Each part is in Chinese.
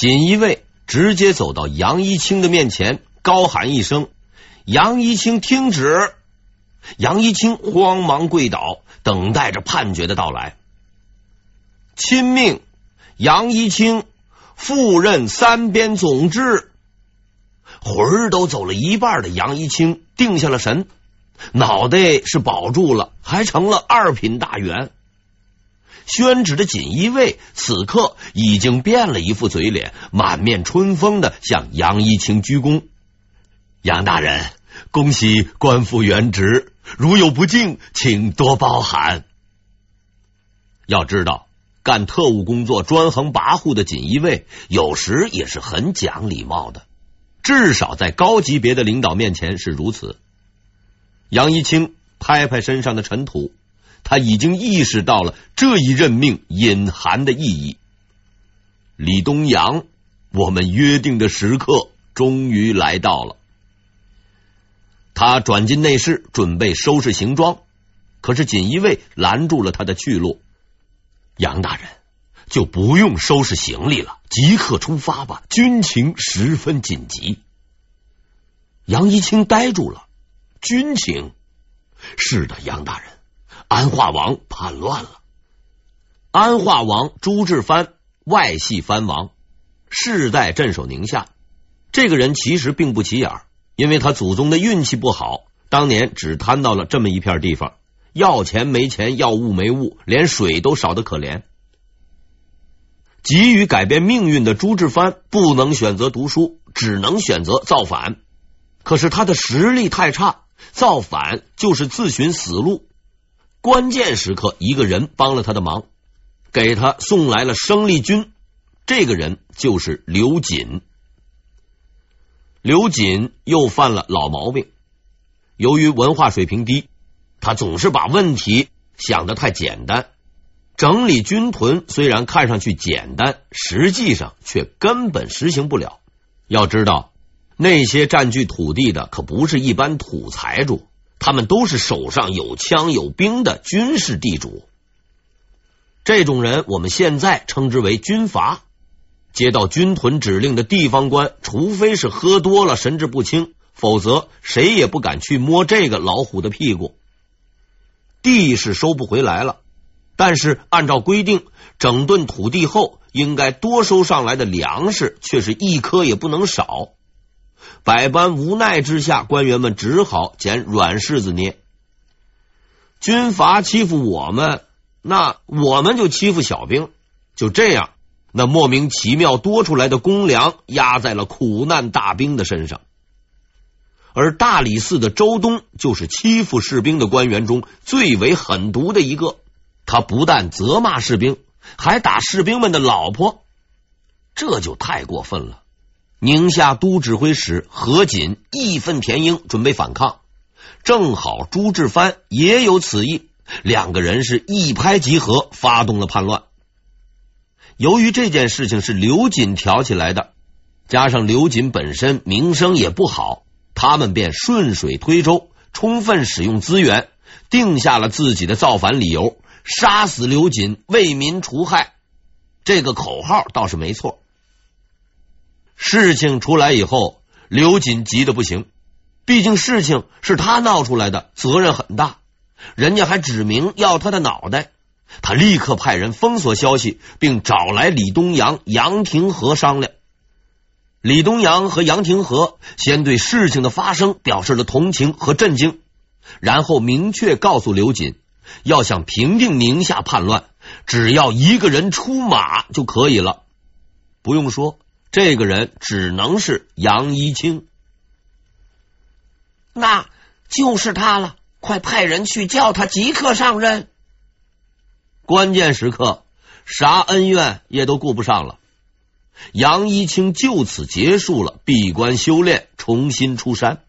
锦衣卫直接走到杨一清的面前，高喊一声：“杨一清，听旨！”杨一清慌忙跪倒，等待着判决的到来。钦命杨一清赴任三边总制。魂儿都走了一半的杨一清定下了神，脑袋是保住了，还成了二品大员。宣旨的锦衣卫此刻已经变了一副嘴脸，满面春风的向杨一清鞠躬。杨大人，恭喜官复原职，如有不敬，请多包涵。要知道，干特务工作专横跋扈的锦衣卫，有时也是很讲礼貌的，至少在高级别的领导面前是如此。杨一清拍拍身上的尘土。他已经意识到了这一任命隐含的意义。李东阳，我们约定的时刻终于来到了。他转进内室，准备收拾行装，可是锦衣卫拦住了他的去路。杨大人，就不用收拾行李了，即刻出发吧，军情十分紧急。杨一清呆住了，军情？是的，杨大人。安化王叛乱了。安化王朱志藩外系藩王，世代镇守宁夏。这个人其实并不起眼，因为他祖宗的运气不好，当年只贪到了这么一片地方，要钱没钱，要物没物，连水都少得可怜。急于改变命运的朱志藩不能选择读书，只能选择造反。可是他的实力太差，造反就是自寻死路。关键时刻，一个人帮了他的忙，给他送来了生力军。这个人就是刘瑾。刘瑾又犯了老毛病，由于文化水平低，他总是把问题想得太简单。整理军屯虽然看上去简单，实际上却根本实行不了。要知道，那些占据土地的可不是一般土财主。他们都是手上有枪有兵的军事地主，这种人我们现在称之为军阀。接到军屯指令的地方官，除非是喝多了神志不清，否则谁也不敢去摸这个老虎的屁股。地是收不回来了，但是按照规定，整顿土地后应该多收上来的粮食却是一颗也不能少。百般无奈之下，官员们只好捡软柿子捏。军阀欺负我们，那我们就欺负小兵。就这样，那莫名其妙多出来的公粮压在了苦难大兵的身上。而大理寺的周东就是欺负士兵的官员中最为狠毒的一个。他不但责骂士兵，还打士兵们的老婆，这就太过分了。宁夏都指挥使何锦义愤填膺，准备反抗。正好朱志藩也有此意，两个人是一拍即合，发动了叛乱。由于这件事情是刘瑾挑起来的，加上刘瑾本身名声也不好，他们便顺水推舟，充分使用资源，定下了自己的造反理由：杀死刘瑾，为民除害。这个口号倒是没错。事情出来以后，刘瑾急得不行。毕竟事情是他闹出来的，责任很大。人家还指明要他的脑袋，他立刻派人封锁消息，并找来李东阳、杨廷和商量。李东阳和杨廷和先对事情的发生表示了同情和震惊，然后明确告诉刘瑾，要想平定宁夏叛乱，只要一个人出马就可以了。不用说。这个人只能是杨一清，那就是他了。快派人去叫他即刻上任。关键时刻，啥恩怨也都顾不上了。杨一清就此结束了闭关修炼，重新出山。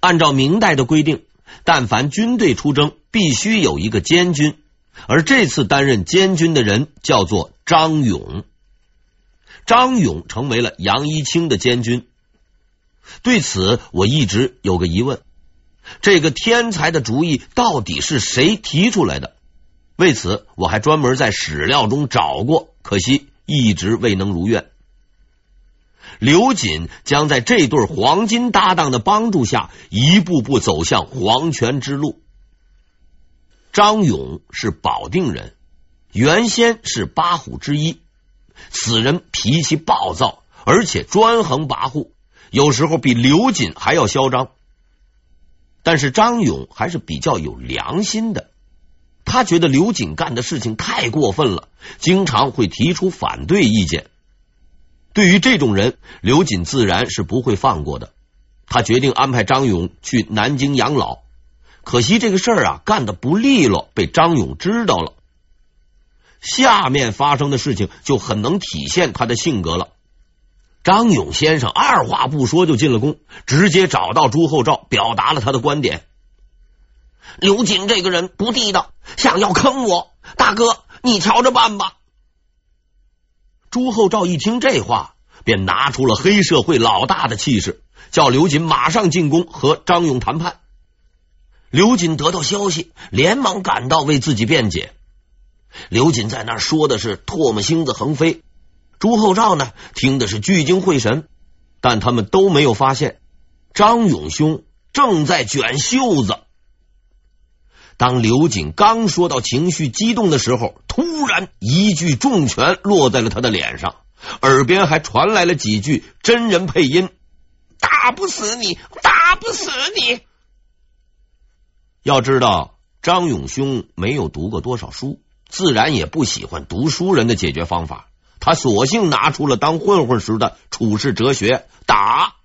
按照明代的规定，但凡军队出征，必须有一个监军，而这次担任监军的人叫做张勇。张勇成为了杨一清的监军，对此我一直有个疑问：这个天才的主意到底是谁提出来的？为此，我还专门在史料中找过，可惜一直未能如愿。刘瑾将在这对黄金搭档的帮助下，一步步走向黄泉之路。张勇是保定人，原先是八虎之一。此人脾气暴躁，而且专横跋扈，有时候比刘瑾还要嚣张。但是张勇还是比较有良心的，他觉得刘瑾干的事情太过分了，经常会提出反对意见。对于这种人，刘瑾自然是不会放过的。他决定安排张勇去南京养老，可惜这个事儿啊干得不利落，被张勇知道了。下面发生的事情就很能体现他的性格了。张勇先生二话不说就进了宫，直接找到朱厚照，表达了他的观点：刘瑾这个人不地道，想要坑我，大哥你瞧着办吧。朱厚照一听这话，便拿出了黑社会老大的气势，叫刘瑾马上进宫和张勇谈判。刘瑾得到消息，连忙赶到为自己辩解。刘瑾在那儿说的是唾沫星子横飞，朱厚照呢听的是聚精会神，但他们都没有发现张永兄正在卷袖子。当刘瑾刚说到情绪激动的时候，突然一记重拳落在了他的脸上，耳边还传来了几句真人配音：“打不死你，打不死你。”要知道，张永兄没有读过多少书，自然也不喜欢读书人的解决方法。他索性拿出了当混混时的处世哲学：打。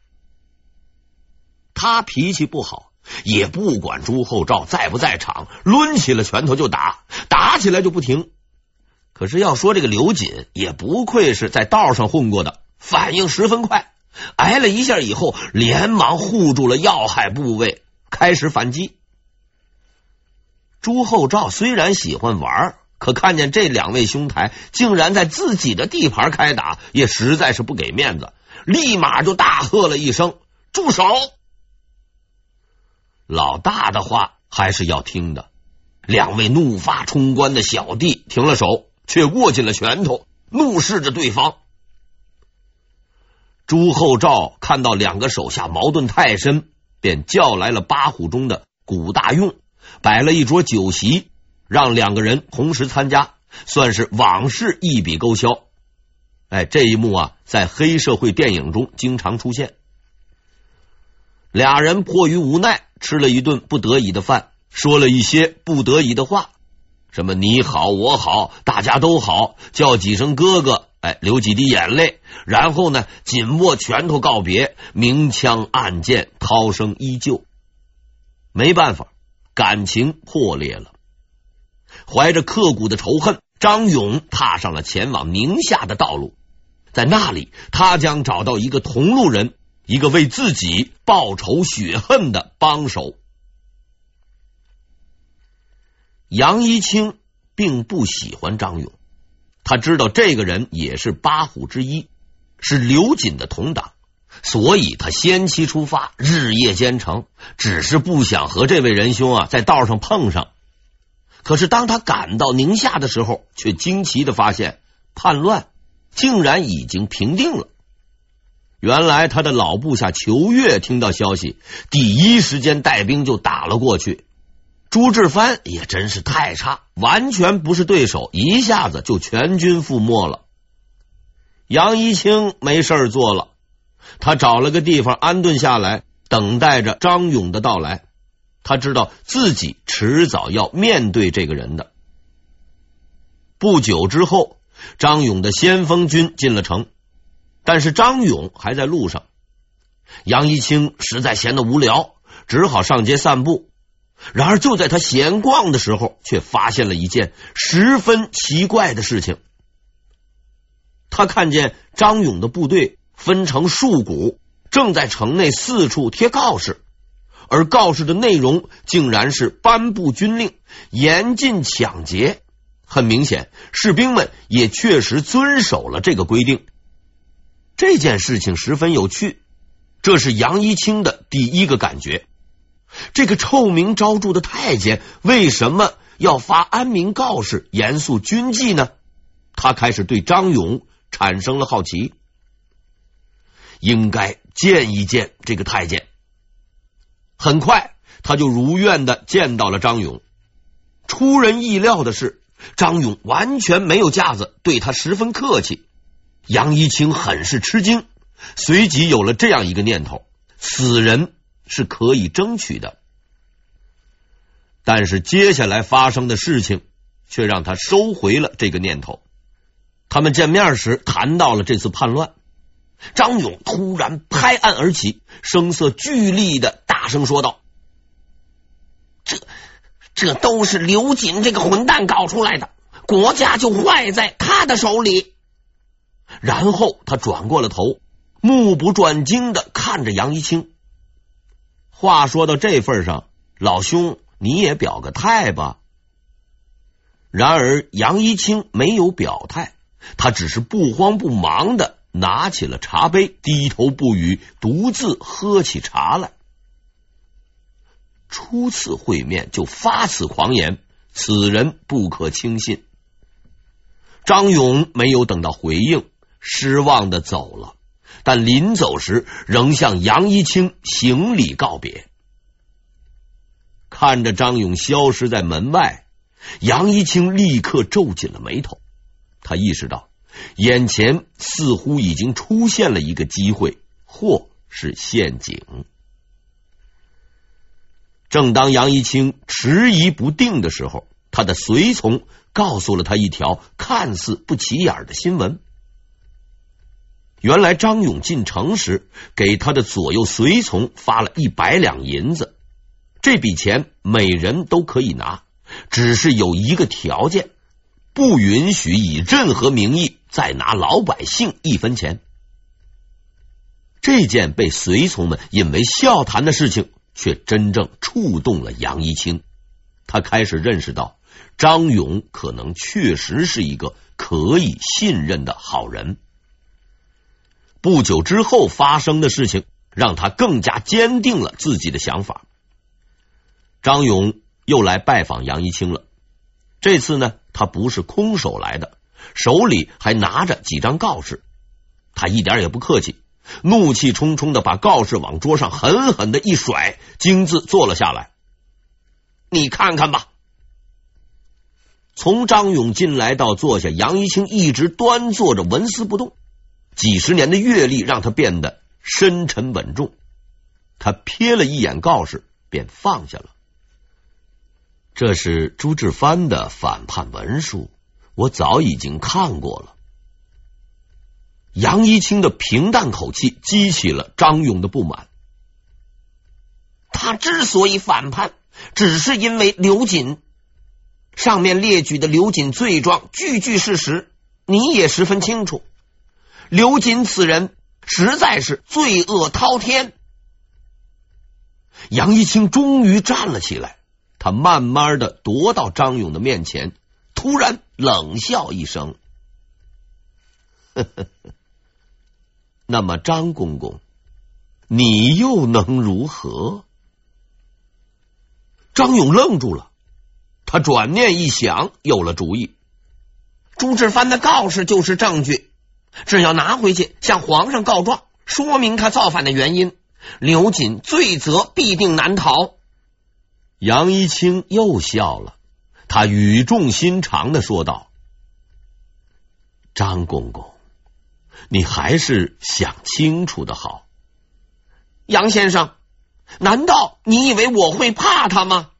他脾气不好。也不管朱厚照在不在场，抡起了拳头就打，打起来就不停。可是要说这个刘瑾，也不愧是在道上混过的，反应十分快，挨了一下以后，连忙护住了要害部位，开始反击。朱厚照虽然喜欢玩，可看见这两位兄台竟然在自己的地盘开打，也实在是不给面子，立马就大喝了一声：“住手！”老大的话还是要听的。两位怒发冲冠的小弟停了手，却握紧了拳头，怒视着对方。朱厚照看到两个手下矛盾太深，便叫来了八虎中的古大用，摆了一桌酒席，让两个人同时参加，算是往事一笔勾销。哎，这一幕啊，在黑社会电影中经常出现。俩人迫于无奈。吃了一顿不得已的饭，说了一些不得已的话，什么你好我好大家都好，叫几声哥哥，哎，流几滴眼泪，然后呢，紧握拳头告别，明枪暗箭，涛声依旧。没办法，感情破裂了。怀着刻骨的仇恨，张勇踏上了前往宁夏的道路，在那里，他将找到一个同路人。一个为自己报仇雪恨的帮手，杨一清并不喜欢张勇，他知道这个人也是八虎之一，是刘瑾的同党，所以他先期出发，日夜兼程，只是不想和这位仁兄啊在道上碰上。可是当他赶到宁夏的时候，却惊奇的发现叛乱竟然已经平定了。原来他的老部下裘越听到消息，第一时间带兵就打了过去。朱志藩也真是太差，完全不是对手，一下子就全军覆没了。杨一清没事做了，他找了个地方安顿下来，等待着张勇的到来。他知道自己迟早要面对这个人的。不久之后，张勇的先锋军进了城。但是张勇还在路上，杨一清实在闲得无聊，只好上街散步。然而就在他闲逛的时候，却发现了一件十分奇怪的事情。他看见张勇的部队分成数股，正在城内四处贴告示，而告示的内容竟然是颁布军令，严禁抢劫。很明显，士兵们也确实遵守了这个规定。这件事情十分有趣，这是杨一清的第一个感觉。这个臭名昭著的太监为什么要发安民告示、严肃军纪呢？他开始对张勇产生了好奇，应该见一见这个太监。很快，他就如愿的见到了张勇。出人意料的是，张勇完全没有架子，对他十分客气。杨一清很是吃惊，随即有了这样一个念头：死人是可以争取的。但是接下来发生的事情却让他收回了这个念头。他们见面时谈到了这次叛乱，张勇突然拍案而起，声色俱厉的大声说道：“这这都是刘瑾这个混蛋搞出来的，国家就坏在他的手里。”然后他转过了头，目不转睛的看着杨一清。话说到这份上，老兄。你也表个态吧。然而杨一清没有表态，他只是不慌不忙的拿起了茶杯，低头不语，独自喝起茶来。初次会面就发此狂言，此人不可轻信。张勇没有等到回应，失望的走了，但临走时仍向杨一清行礼告别。看着张勇消失在门外，杨一清立刻皱紧了眉头。他意识到眼前似乎已经出现了一个机会，或是陷阱。正当杨一清迟疑不定的时候，他的随从告诉了他一条看似不起眼的新闻：原来张勇进城时给他的左右随从发了一百两银子。这笔钱每人都可以拿，只是有一个条件，不允许以任何名义再拿老百姓一分钱。这件被随从们引为笑谈的事情，却真正触动了杨一清。他开始认识到，张勇可能确实是一个可以信任的好人。不久之后发生的事情，让他更加坚定了自己的想法。张勇又来拜访杨一清了。这次呢，他不是空手来的，手里还拿着几张告示。他一点也不客气，怒气冲冲的把告示往桌上狠狠的一甩，径自坐了下来。你看看吧。从张勇进来到坐下，杨一清一直端坐着，纹丝不动。几十年的阅历让他变得深沉稳重。他瞥了一眼告示，便放下了。这是朱志藩的反叛文书，我早已经看过了。杨一清的平淡口气激起了张勇的不满。他之所以反叛，只是因为刘瑾。上面列举的刘瑾罪状句句事实，你也十分清楚。刘瑾此人实在是罪恶滔天。杨一清终于站了起来。他慢慢的踱到张勇的面前，突然冷笑一声：“，那么张公公，你又能如何？”张勇愣住了，他转念一想，有了主意。朱志藩的告示就是证据，只要拿回去向皇上告状，说明他造反的原因，刘瑾罪责必定难逃。杨一清又笑了，他语重心长的说道：“张公公，你还是想清楚的好。杨先生，难道你以为我会怕他吗？”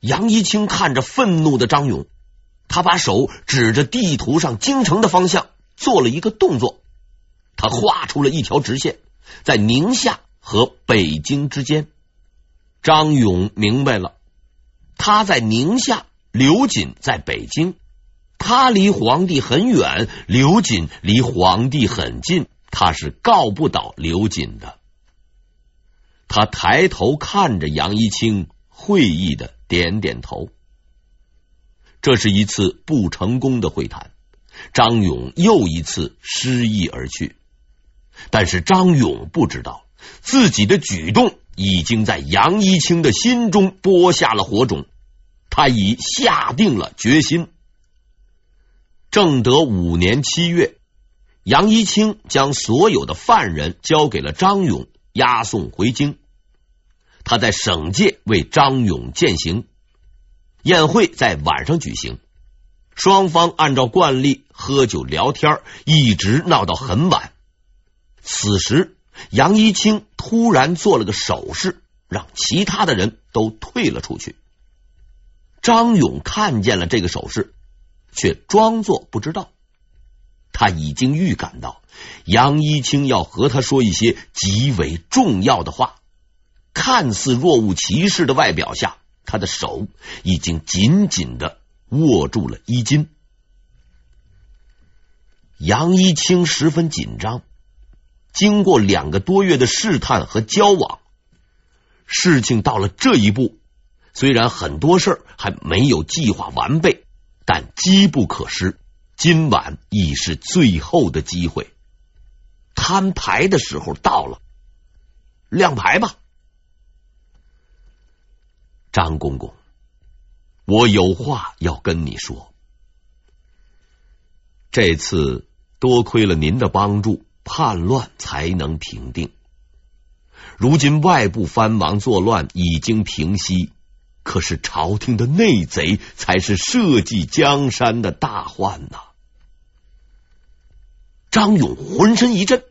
杨一清看着愤怒的张勇，他把手指着地图上京城的方向，做了一个动作。他画出了一条直线，在宁夏和北京之间。张勇明白了，他在宁夏，刘瑾在北京，他离皇帝很远，刘瑾离皇帝很近，他是告不倒刘瑾的。他抬头看着杨一清，会意的点点头。这是一次不成功的会谈，张勇又一次失意而去。但是张勇不知道自己的举动。已经在杨一清的心中播下了火种，他已下定了决心。正德五年七月，杨一清将所有的犯人交给了张勇，押送回京。他在省界为张勇践行，宴会在晚上举行，双方按照惯例喝酒聊天，一直闹到很晚。此时，杨一清突然做了个手势，让其他的人都退了出去。张勇看见了这个手势，却装作不知道。他已经预感到杨一清要和他说一些极为重要的话。看似若无其事的外表下，他的手已经紧紧的握住了衣襟。杨一清十分紧张。经过两个多月的试探和交往，事情到了这一步。虽然很多事儿还没有计划完备，但机不可失。今晚已是最后的机会，摊牌的时候到了。亮牌吧，张公公，我有话要跟你说。这次多亏了您的帮助，叛乱才能平定。如今外部藩王作乱已经平息。可是朝廷的内贼才是社稷江山的大患呐！张勇浑身一震，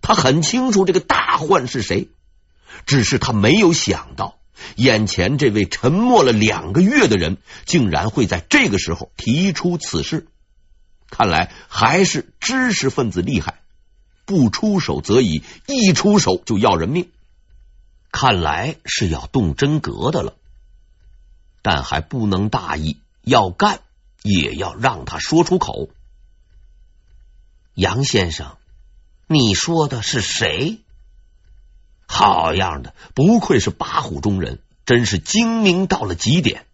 他很清楚这个大患是谁，只是他没有想到，眼前这位沉默了两个月的人，竟然会在这个时候提出此事。看来还是知识分子厉害，不出手则已，一出手就要人命。看来是要动真格的了。但还不能大意，要干也要让他说出口。杨先生，你说的是谁？好样的，不愧是八虎中人，真是精明到了极点。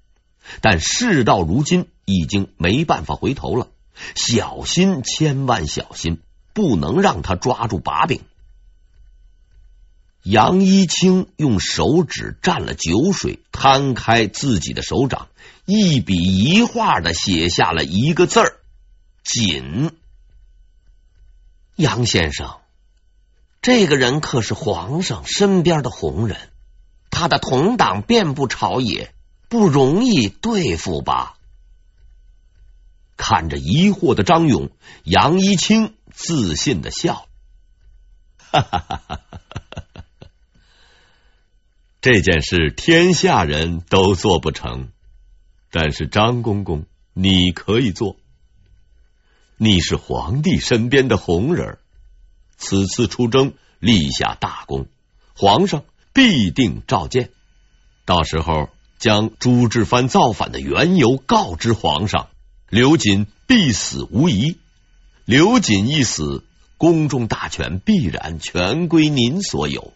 但事到如今，已经没办法回头了，小心，千万小心，不能让他抓住把柄。杨一清用手指蘸了酒水，摊开自己的手掌，一笔一画的写下了一个字儿：“谨。”杨先生，这个人可是皇上身边的红人，他的同党遍布朝野，不容易对付吧？看着疑惑的张勇，杨一清自信的笑：“哈哈哈哈哈哈。”这件事天下人都做不成，但是张公公你可以做。你是皇帝身边的红人，此次出征立下大功，皇上必定召见。到时候将朱志藩造反的缘由告知皇上，刘瑾必死无疑。刘瑾一死，宫中大权必然全归您所有。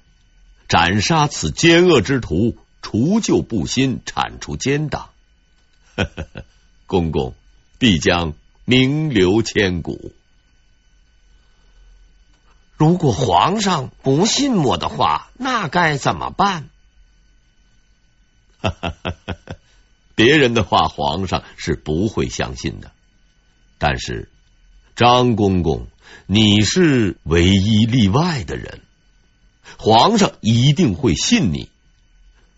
斩杀此奸恶之徒，除旧布新，铲除奸党。公公必将名留千古。如果皇上不信我的话，那该怎么办？别人的话，皇上是不会相信的。但是张公公，你是唯一例外的人。皇上一定会信你。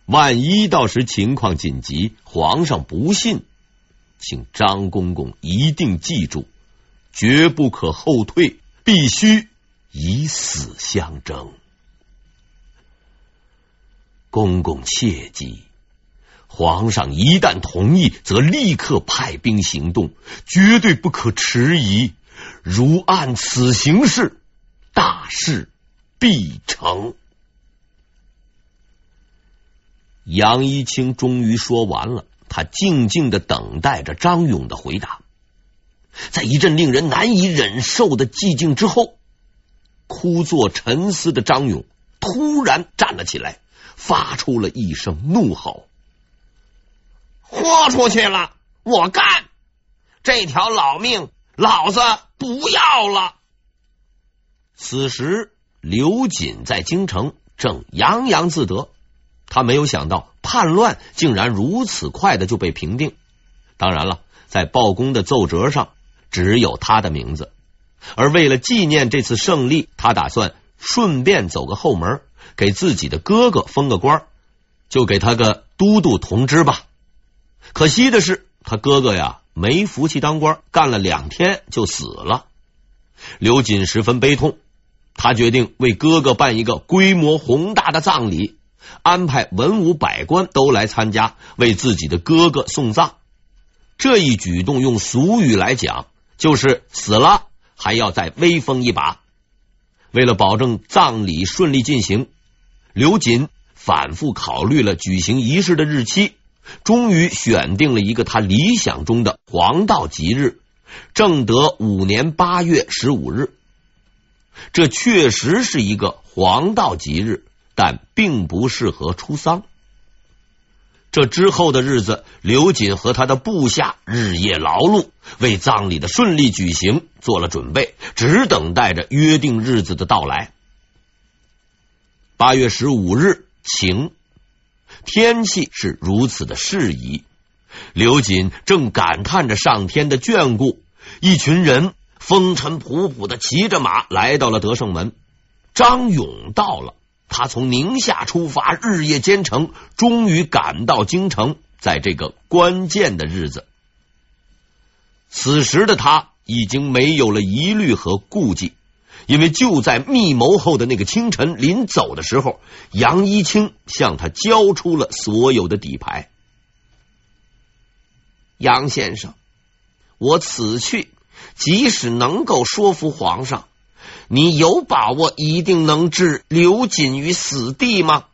万一到时情况紧急，皇上不信，请张公公一定记住，绝不可后退，必须以死相争。公公切记，皇上一旦同意，则立刻派兵行动，绝对不可迟疑。如按此行事，大事。必成。杨一清终于说完了，他静静的等待着张勇的回答。在一阵令人难以忍受的寂静之后，枯坐沉思的张勇突然站了起来，发出了一声怒吼：“豁出去了，我干！这条老命，老子不要了！”此时。刘瑾在京城正洋洋自得，他没有想到叛乱竟然如此快的就被平定。当然了，在报功的奏折上，只有他的名字。而为了纪念这次胜利，他打算顺便走个后门，给自己的哥哥封个官，就给他个都督同知吧。可惜的是，他哥哥呀没福气当官，干了两天就死了。刘瑾十分悲痛，他决定为哥哥办一个规模宏大的葬礼，安排文武百官都来参加，为自己的哥哥送葬。这一举动用俗语来讲，就是死了。还要再威风一把。为了保证葬礼顺利进行，刘瑾反复考虑了举行仪式的日期，终于选定了一个他理想中的黄道吉日——正德五年八月十五日。这确实是一个黄道吉日，但并不适合出丧。这之后的日子，刘瑾和他的部下日夜劳碌，为葬礼的顺利举行做了准备，只等待着约定日子的到来。八月十五日晴，天气是如此的适宜。刘瑾正感叹着上天的眷顾，一群人风尘仆仆的骑着马来到了德胜门。张勇到了。他从宁夏出发，日夜兼程，终于赶到京城。在这个关键的日子，此时的他已经没有了疑虑和顾忌，因为就在密谋后的那个清晨，临走的时候，杨一清向他交出了所有的底牌。杨先生，我此去，即使能够说服皇上。你有把握一定能置刘瑾于死地吗？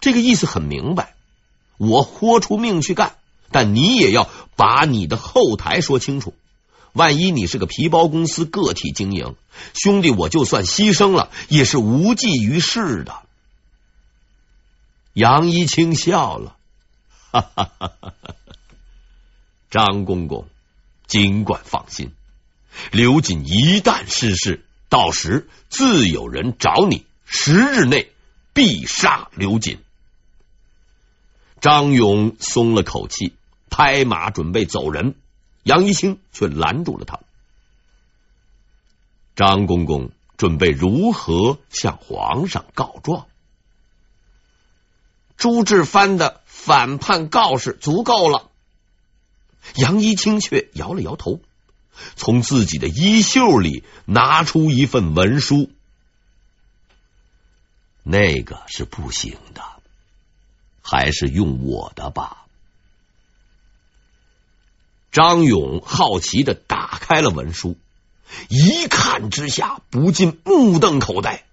这个意思很明白，我豁出命去干，但你也要把你的后台说清楚。万一你是个皮包公司个体经营，兄弟，我就算牺牲了，也是无济于事的。杨一清笑了，哈哈哈哈哈！张公公，尽管放心。刘瑾一旦逝世，到时自有人找你，十日内必杀刘瑾。张勇松了口气，拍马准备走人，杨一清却拦住了他。张公公准备如何向皇上告状？朱志藩的反叛告示足够了。杨一清却摇了摇头。从自己的衣袖里拿出一份文书，那个是不行的，还是用我的吧。张勇好奇的打开了文书，一看之下不禁目瞪口呆。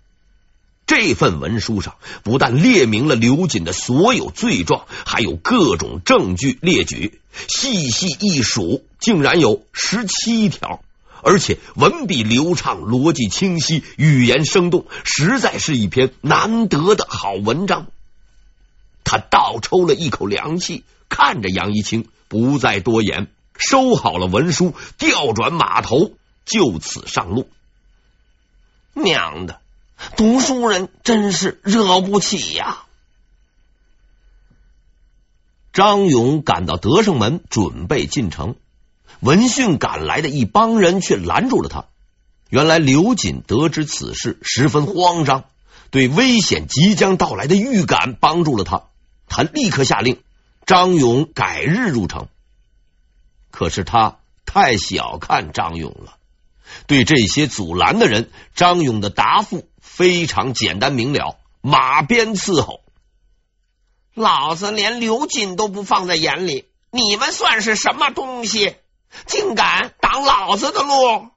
这份文书上不但列明了刘瑾的所有罪状，还有各种证据列举，细细一数，竟然有十七条，而且文笔流畅，逻辑清晰，语言生动，实在是一篇难得的好文章。他倒抽了一口凉气，看着杨一清，不再多言，收好了文书，调转马头，就此上路。娘的！读书人真是惹不起呀！张勇赶到德胜门，准备进城。闻讯赶来的一帮人却拦住了他。原来刘瑾得知此事，十分慌张，对危险即将到来的预感帮助了他。他立刻下令张勇改日入城。可是他太小看张勇了。对这些阻拦的人，张勇的答复。非常简单明了，马鞭伺候。老子连刘瑾都不放在眼里，你们算是什么东西？竟敢挡老子的路！